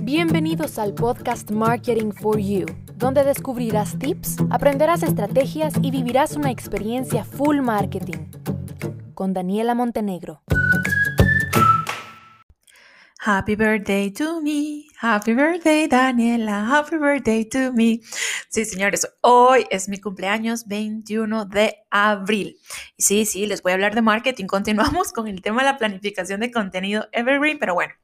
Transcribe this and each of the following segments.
Bienvenidos al podcast Marketing for You, donde descubrirás tips, aprenderás estrategias y vivirás una experiencia full marketing. Con Daniela Montenegro. Happy birthday to me, happy birthday Daniela, happy birthday to me. Sí, señores, hoy es mi cumpleaños 21 de abril. Y sí, sí, les voy a hablar de marketing. Continuamos con el tema de la planificación de contenido Evergreen, pero bueno,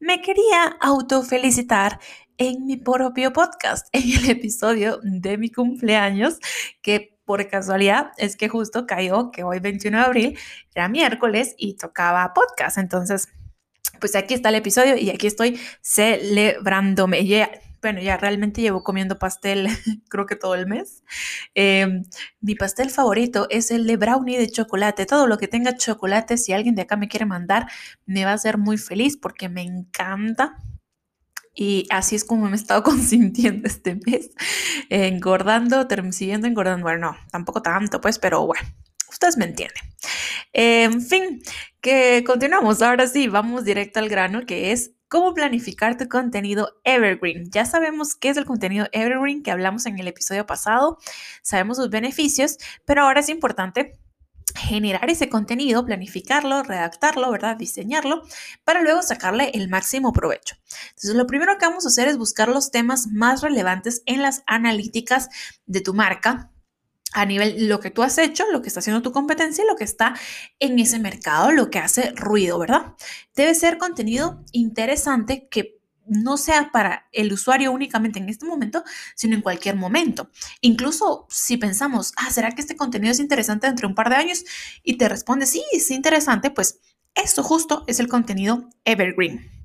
me quería autofelicitar en mi propio podcast, en el episodio de mi cumpleaños, que por casualidad es que justo cayó que hoy 21 de abril era miércoles y tocaba podcast. Entonces, pues aquí está el episodio y aquí estoy celebrándome. Bueno, ya realmente llevo comiendo pastel creo que todo el mes. Em, mi pastel favorito es el de brownie de chocolate. Todo lo que tenga chocolate, si alguien de acá me quiere mandar, me va a hacer muy feliz porque me encanta. Y así es como me he estado consintiendo este mes, engordando, siguiendo engordando. Bueno, no, tampoco tanto, pues, pero bueno, ustedes me entienden. En fin, que continuamos. Ahora sí, vamos directo al grano, que es cómo planificar tu contenido evergreen. Ya sabemos qué es el contenido evergreen que hablamos en el episodio pasado, sabemos sus beneficios, pero ahora es importante generar ese contenido, planificarlo, redactarlo, ¿verdad? Diseñarlo para luego sacarle el máximo provecho. Entonces, lo primero que vamos a hacer es buscar los temas más relevantes en las analíticas de tu marca, a nivel lo que tú has hecho, lo que está haciendo tu competencia lo que está en ese mercado, lo que hace ruido, ¿verdad? Debe ser contenido interesante que no sea para el usuario únicamente en este momento, sino en cualquier momento. Incluso si pensamos, ah, ¿será que este contenido es interesante dentro de un par de años? Y te responde, sí, es interesante, pues esto justo es el contenido evergreen.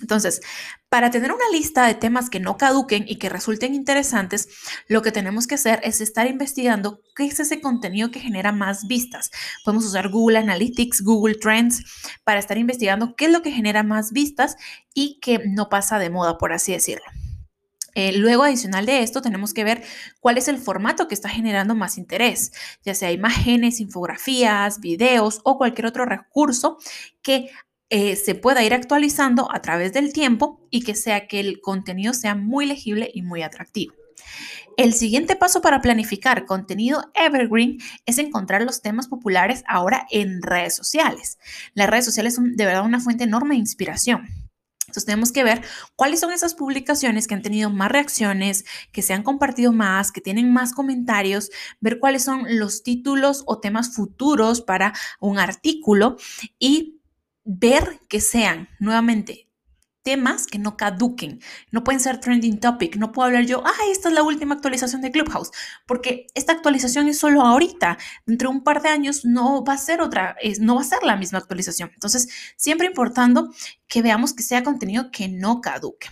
Entonces, para tener una lista de temas que no caduquen y que resulten interesantes, lo que tenemos que hacer es estar investigando qué es ese contenido que genera más vistas. Podemos usar Google Analytics, Google Trends para estar investigando qué es lo que genera más vistas y que no pasa de moda, por así decirlo. Eh, luego, adicional de esto, tenemos que ver cuál es el formato que está generando más interés, ya sea imágenes, infografías, videos o cualquier otro recurso que eh, se pueda ir actualizando a través del tiempo y que sea que el contenido sea muy legible y muy atractivo. El siguiente paso para planificar contenido evergreen es encontrar los temas populares ahora en redes sociales. Las redes sociales son de verdad una fuente enorme de inspiración. Entonces tenemos que ver cuáles son esas publicaciones que han tenido más reacciones, que se han compartido más, que tienen más comentarios, ver cuáles son los títulos o temas futuros para un artículo y ver que sean nuevamente temas que no caduquen, no pueden ser trending topic, no puedo hablar yo, ah, esta es la última actualización de Clubhouse, porque esta actualización es solo ahorita, dentro de un par de años no va a ser otra, no va a ser la misma actualización. Entonces, siempre importando que veamos que sea contenido que no caduque.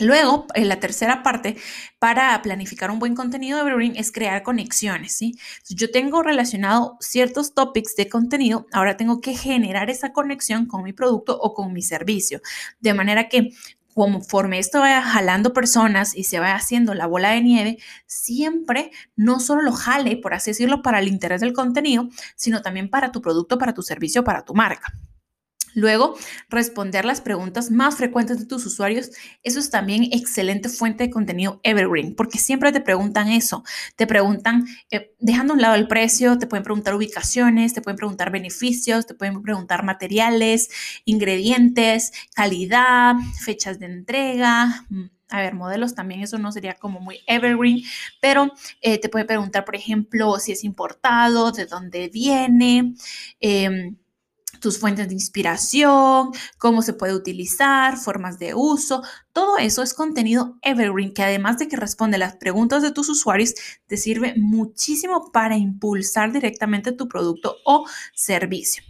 Luego, en la tercera parte, para planificar un buen contenido de Evergreen es crear conexiones, ¿sí? yo tengo relacionado ciertos topics de contenido, ahora tengo que generar esa conexión con mi producto o con mi servicio, de manera que conforme esto vaya jalando personas y se vaya haciendo la bola de nieve, siempre no solo lo jale, por así decirlo, para el interés del contenido, sino también para tu producto, para tu servicio, para tu marca. Luego, responder las preguntas más frecuentes de tus usuarios. Eso es también excelente fuente de contenido evergreen, porque siempre te preguntan eso. Te preguntan, eh, dejando a un lado el precio, te pueden preguntar ubicaciones, te pueden preguntar beneficios, te pueden preguntar materiales, ingredientes, calidad, fechas de entrega. Mm, a ver, modelos también, eso no sería como muy evergreen, pero eh, te puede preguntar, por ejemplo, si es importado, de dónde viene. Em, tus fuentes de inspiración, cómo se puede utilizar, formas de uso, todo eso es contenido evergreen que además de que responde las preguntas de tus usuarios, te sirve muchísimo para impulsar directamente tu producto o servicio.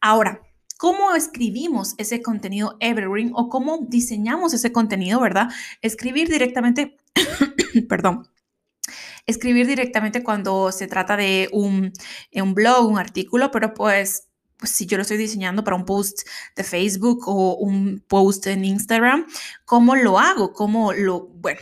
Ahora, ¿Cómo escribimos ese contenido evergreen o cómo diseñamos ese contenido, verdad? Escribir directamente, perdón, escribir directamente cuando se trata de un, un blog, un artículo, pero pues pues si yo lo estoy diseñando para un post de Facebook o un post en Instagram, ¿cómo lo hago? ¿Cómo lo, bueno,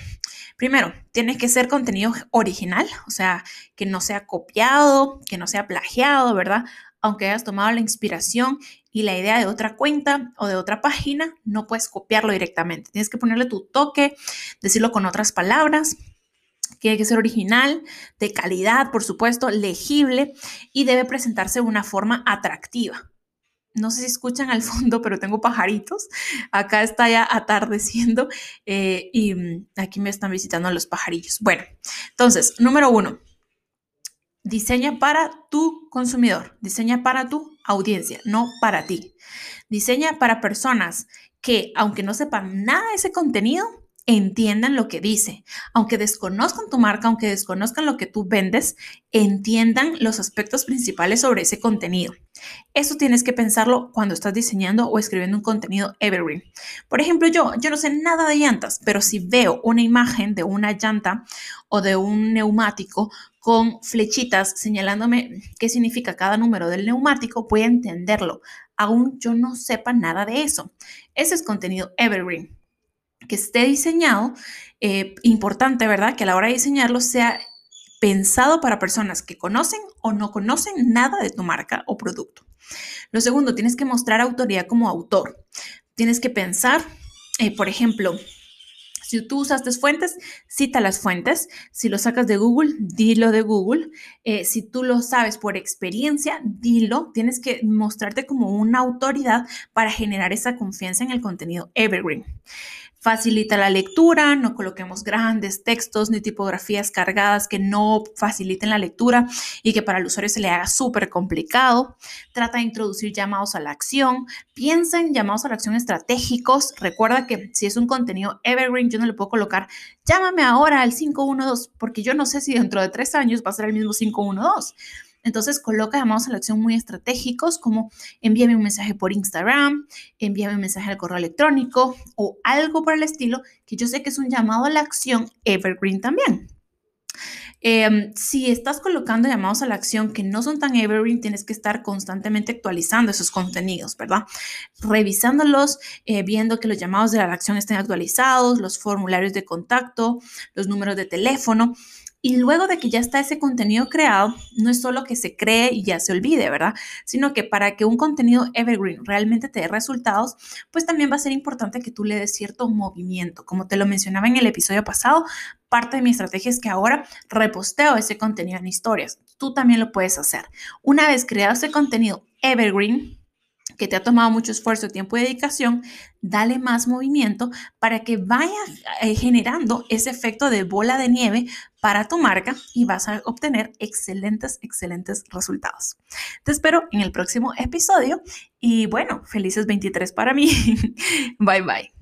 primero, tiene que ser contenido original, o sea, que no sea copiado, que no sea plagiado, ¿verdad? Aunque hayas tomado la inspiración y la idea de otra cuenta o de otra página, no puedes copiarlo directamente. Tienes que ponerle tu toque, decirlo con otras palabras. Tiene que ser original, de calidad, por supuesto, legible y debe presentarse de una forma atractiva. No sé si escuchan al fondo, pero tengo pajaritos. Acá está ya atardeciendo eh, y mm, aquí me están visitando los pajarillos. Bueno, entonces, número uno, diseña para tu consumidor, diseña para tu audiencia, no para ti. Diseña para personas que, aunque no sepan nada de ese contenido, entiendan lo que dice. Aunque desconozcan tu marca, aunque desconozcan lo que tú vendes, entiendan los aspectos principales sobre ese contenido. Eso tienes que pensarlo cuando estás diseñando o escribiendo un contenido evergreen. Por ejemplo, yo, yo no sé nada de llantas, pero si veo una imagen de una llanta o de un neumático con flechitas señalándome qué significa cada número del neumático, voy a entenderlo, aún yo no sepa nada de eso. Ese es contenido evergreen que esté diseñado, eh, importante, ¿verdad? Que a la hora de diseñarlo sea pensado para personas que conocen o no conocen nada de tu marca o producto. Lo segundo, tienes que mostrar autoridad como autor. Tienes que pensar, eh, por ejemplo, si tú usaste fuentes, cita las fuentes. Si lo sacas de Google, dilo de Google. Eh, si tú lo sabes por experiencia, dilo. Tienes que mostrarte como una autoridad para generar esa confianza en el contenido evergreen. Facilita la lectura, no coloquemos grandes textos ni tipografías cargadas que no faciliten la lectura y que para el usuario se le haga súper complicado. Trata de introducir llamados a la acción. Piensa en llamados a la acción estratégicos. Recuerda que si es un contenido evergreen, yo no le puedo colocar llámame ahora al 512 porque yo no sé si dentro de tres años va a ser el mismo 512. Entonces coloca llamados a la acción muy estratégicos como envíame un mensaje por Instagram, envíame un mensaje al correo electrónico o algo por el estilo que yo sé que es un llamado a la acción evergreen también. Em, si estás colocando llamados a la acción que no son tan evergreen, tienes que estar constantemente actualizando esos contenidos, ¿verdad? Revisándolos, eh, viendo que los llamados de la acción estén actualizados, los formularios de contacto, los números de teléfono. Y luego de que ya está ese contenido creado, no es solo que se cree y ya se olvide, ¿verdad? Sino que para que un contenido evergreen realmente te dé resultados, pues también va a ser importante que tú le des cierto movimiento. Como te lo mencionaba en el episodio pasado, parte de mi estrategia es que ahora reposteo ese contenido en historias. Tú también lo puedes hacer. Una vez creado ese contenido evergreen, que te ha tomado mucho esfuerzo, tiempo y dedicación, dale más movimiento para que vaya eh, generando ese efecto de bola de nieve para tu marca y vas a obtener excelentes, excelentes resultados. Te espero en el próximo episodio y bueno, felices 23 para mí. bye bye.